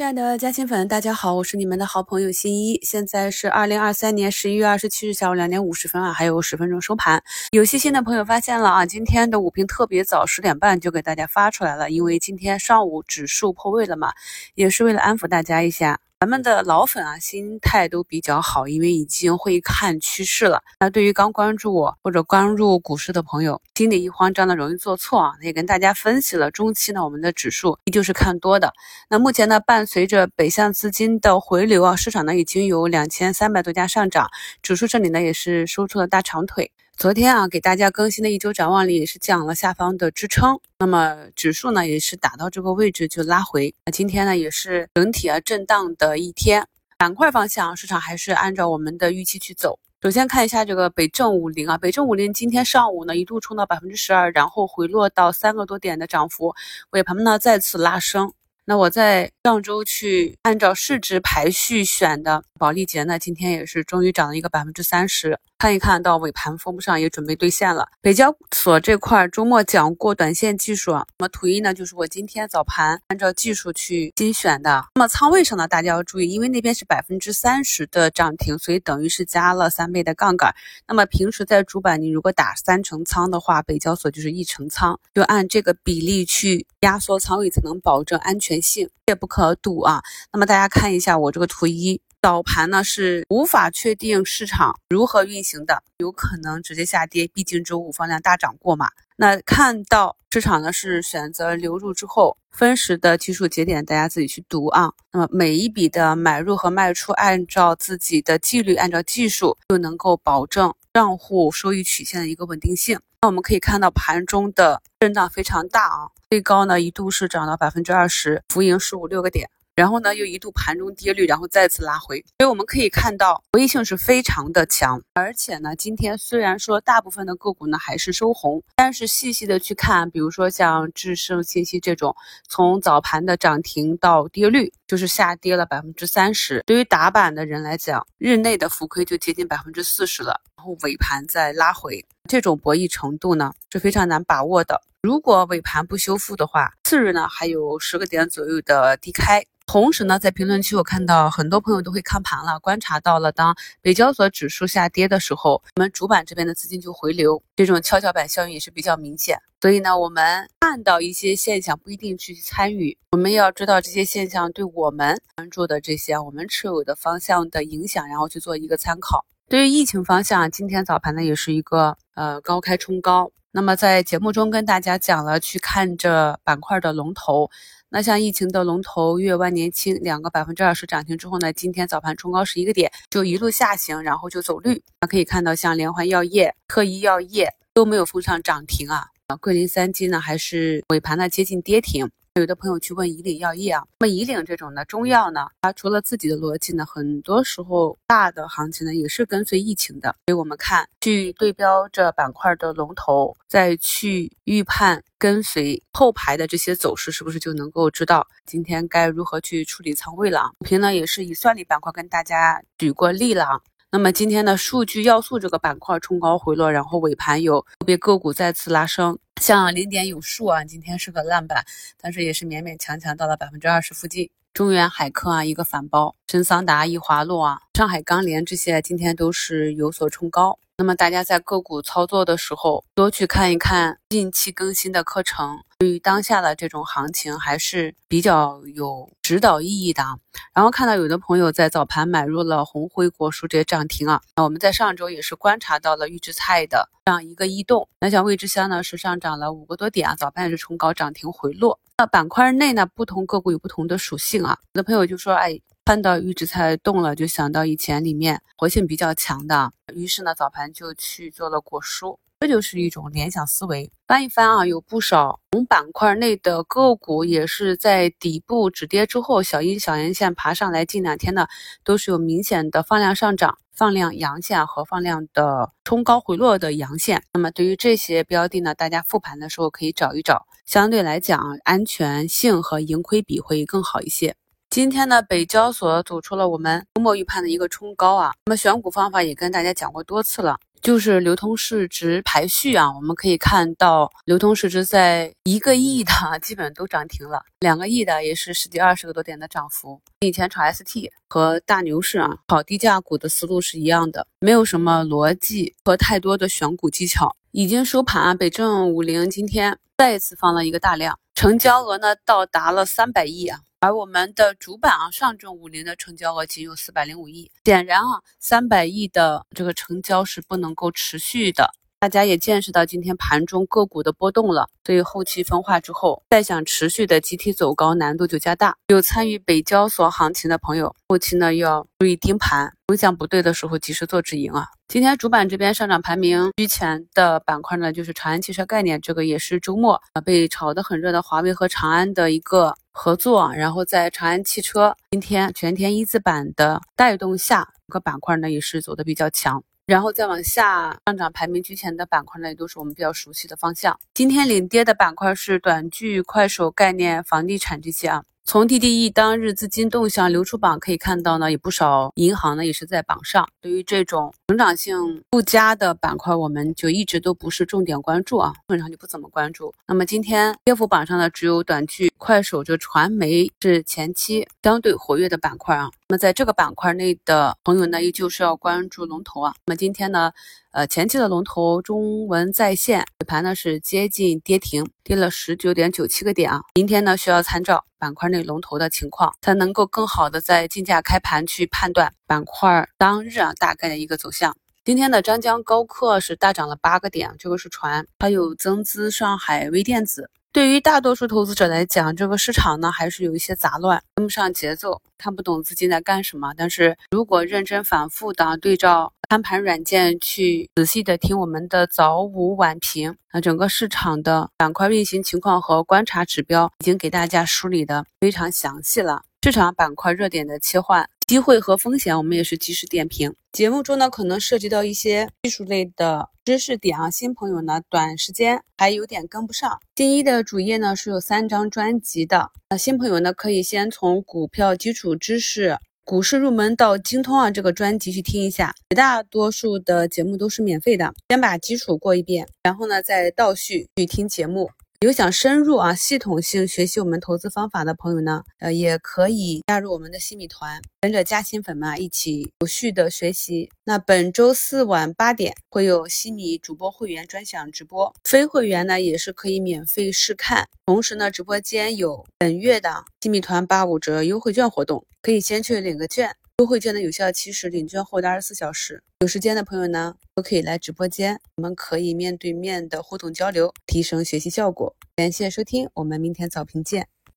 亲爱的嘉兴粉，大家好，我是你们的好朋友新一。现在是二零二三年十一月二十七日下午两点五十分啊，还有十分钟收盘。有细心的朋友发现了啊，今天的午评特别早，十点半就给大家发出来了，因为今天上午指数破位了嘛，也是为了安抚大家一下。咱们的老粉啊，心态都比较好，因为已经会看趋势了。那对于刚关注我或者刚入股市的朋友，心里一慌张的容易做错啊。也跟大家分析了，中期呢，我们的指数依旧是看多的。那目前呢，伴随着北向资金的回流啊，市场呢已经有两千三百多家上涨，指数这里呢也是收出了大长腿。昨天啊，给大家更新的一周展望里也是讲了下方的支撑，那么指数呢也是打到这个位置就拉回。那今天呢也是整体啊震荡的一天，板块方向市场还是按照我们的预期去走。首先看一下这个北证五零啊，北证五零今天上午呢一度冲到百分之十二，然后回落到三个多点的涨幅，尾盘呢再次拉升。那我在上周去按照市值排序选的保利杰呢，今天也是终于涨了一个百分之三十。看一看到尾盘封不上也准备兑现了。北交所这块周末讲过短线技术，那么图一呢就是我今天早盘按照技术去精选的。那么仓位上呢，大家要注意，因为那边是百分之三十的涨停，所以等于是加了三倍的杠杆。那么平时在主板你如果打三成仓的话，北交所就是一成仓，就按这个比例去压缩仓位，才能保证安全性，切不可赌啊。那么大家看一下我这个图一。早盘呢是无法确定市场如何运行的，有可能直接下跌，毕竟周五放量大涨过嘛。那看到市场呢是选择流入之后，分时的技术节点大家自己去读啊。那么每一笔的买入和卖出，按照自己的纪律，按照技术，就能够保证账户收益曲线的一个稳定性。那我们可以看到盘中的震荡非常大啊，最高呢一度是涨到百分之二十，浮盈十五六个点。然后呢，又一度盘中跌率，然后再次拉回，所以我们可以看到博弈性是非常的强。而且呢，今天虽然说大部分的个股呢还是收红，但是细细的去看，比如说像智胜信息这种，从早盘的涨停到跌率就是下跌了百分之三十。对于打板的人来讲，日内的浮亏就接近百分之四十了，然后尾盘再拉回，这种博弈程度呢是非常难把握的。如果尾盘不修复的话，次日呢还有十个点左右的低开。同时呢，在评论区我看到很多朋友都会看盘了，观察到了，当北交所指数下跌的时候，我们主板这边的资金就回流，这种跷跷板效应也是比较明显。所以呢，我们看到一些现象不一定去参与，我们要知道这些现象对我们关注的这些我们持有的方向的影响，然后去做一个参考。对于疫情方向，今天早盘呢也是一个呃高开冲高。那么在节目中跟大家讲了，去看这板块的龙头。那像疫情的龙头粤万年青两个百分之二十涨停之后呢，今天早盘冲高十一个点，就一路下行，然后就走绿。那可以看到，像连环药业、特医药业都没有封上涨停啊。啊，桂林三金呢，还是尾盘呢接近跌停。有的朋友去问以岭药业啊，那么以岭这种的中药呢，它除了自己的逻辑呢，很多时候大的行情呢也是跟随疫情的。所以我们看去对标着板块的龙头，再去预判跟随后排的这些走势，是不是就能够知道今天该如何去处理仓位了？平呢也是以算力板块跟大家举过例了。那么今天的数据要素这个板块冲高回落，然后尾盘有个别个股再次拉升，像零点有数啊，今天是个烂板，但是也是勉勉强强到了百分之二十附近。中原海科啊一个反包，深桑达、易华路啊、上海钢联这些今天都是有所冲高。那么大家在个股操作的时候，多去看一看近期更新的课程，对于当下的这种行情还是比较有指导意义的啊。然后看到有的朋友在早盘买入了红辉果蔬这些涨停啊，那我们在上周也是观察到了预制菜的这样一个异动。那像味之香呢是上涨了五个多点啊，早盘也是冲高涨停回落。那板块内呢，不同个股有不同的属性啊。有的朋友就说，哎。看到预制菜动了，就想到以前里面活性比较强的，于是呢早盘就去做了果蔬，这就是一种联想思维。翻一翻啊，有不少同板块内的个股也是在底部止跌之后，小阴小阳线爬上来，近两天呢都是有明显的放量上涨、放量阳线和放量的冲高回落的阳线。那么对于这些标的呢，大家复盘的时候可以找一找，相对来讲安全性和盈亏比会更好一些。今天呢，北交所走出了我们周末预判的一个冲高啊。那么选股方法也跟大家讲过多次了，就是流通市值排序啊，我们可以看到流通市值在一个亿的基本都涨停了，两个亿的也是十几二十个多点的涨幅。以前炒 ST 和大牛市啊，炒低价股的思路是一样的，没有什么逻辑和太多的选股技巧。已经收盘啊，北证五零今天再一次放了一个大量，成交额呢到达了三百亿啊。而我们的主板啊，上证五零的成交额仅有四百零五亿，显然啊，三百亿的这个成交是不能够持续的。大家也见识到今天盘中个股的波动了，所以后期分化之后，再想持续的集体走高难度就加大。有参与北交所行情的朋友，后期呢要注意盯盘，风向不对的时候及时做止盈啊。今天主板这边上涨排名居前的板块呢，就是长安汽车概念，这个也是周末啊被炒得很热的华为和长安的一个合作。然后在长安汽车今天全天一字板的带动下，这个板块呢也是走的比较强。然后再往下上涨排名居前的板块呢，也都是我们比较熟悉的方向。今天领跌的板块是短剧、快手、概念、房地产这些啊。从 TDE 当日资金动向流出榜可以看到呢，有不少银行呢也是在榜上。对于这种成长性不佳的板块，我们就一直都不是重点关注啊，基本上就不怎么关注。那么今天跌幅榜上呢，只有短剧、快手这传媒是前期相对活跃的板块啊。那么在这个板块内的朋友呢，依旧是要关注龙头啊。那么今天呢？呃，前期的龙头中文在线尾盘呢是接近跌停，跌了十九点九七个点啊。明天呢需要参照板块内龙头的情况，才能够更好的在竞价开盘去判断板块当日啊大概的一个走向。今天的张江高科是大涨了八个点，这个是船，还有增资上海微电子。对于大多数投资者来讲，这个市场呢还是有一些杂乱，跟不上节奏，看不懂资金在干什么。但是如果认真反复的对照看盘软件去仔细的听我们的早午晚评，那整个市场的板块运行情况和观察指标已经给大家梳理的非常详细了。市场板块热点的切换。机会和风险，我们也是及时点评。节目中呢，可能涉及到一些技术类的知识点啊，新朋友呢，短时间还有点跟不上。新一的主页呢是有三张专辑的，那新朋友呢可以先从股票基础知识、股市入门到精通啊这个专辑去听一下。绝大多数的节目都是免费的，先把基础过一遍，然后呢再倒序去听节目。有想深入啊系统性学习我们投资方法的朋友呢，呃，也可以加入我们的新米团，跟着加新粉们一起有序的学习。那本周四晚八点会有新米主播会员专享直播，非会员呢也是可以免费试看。同时呢，直播间有本月的新米团八五折优惠券活动，可以先去领个券。优惠券的有效期是领券后的二十四小时。有时间的朋友呢，都可以来直播间，我们可以面对面的互动交流，提升学习效果。感谢收听，我们明天早评见。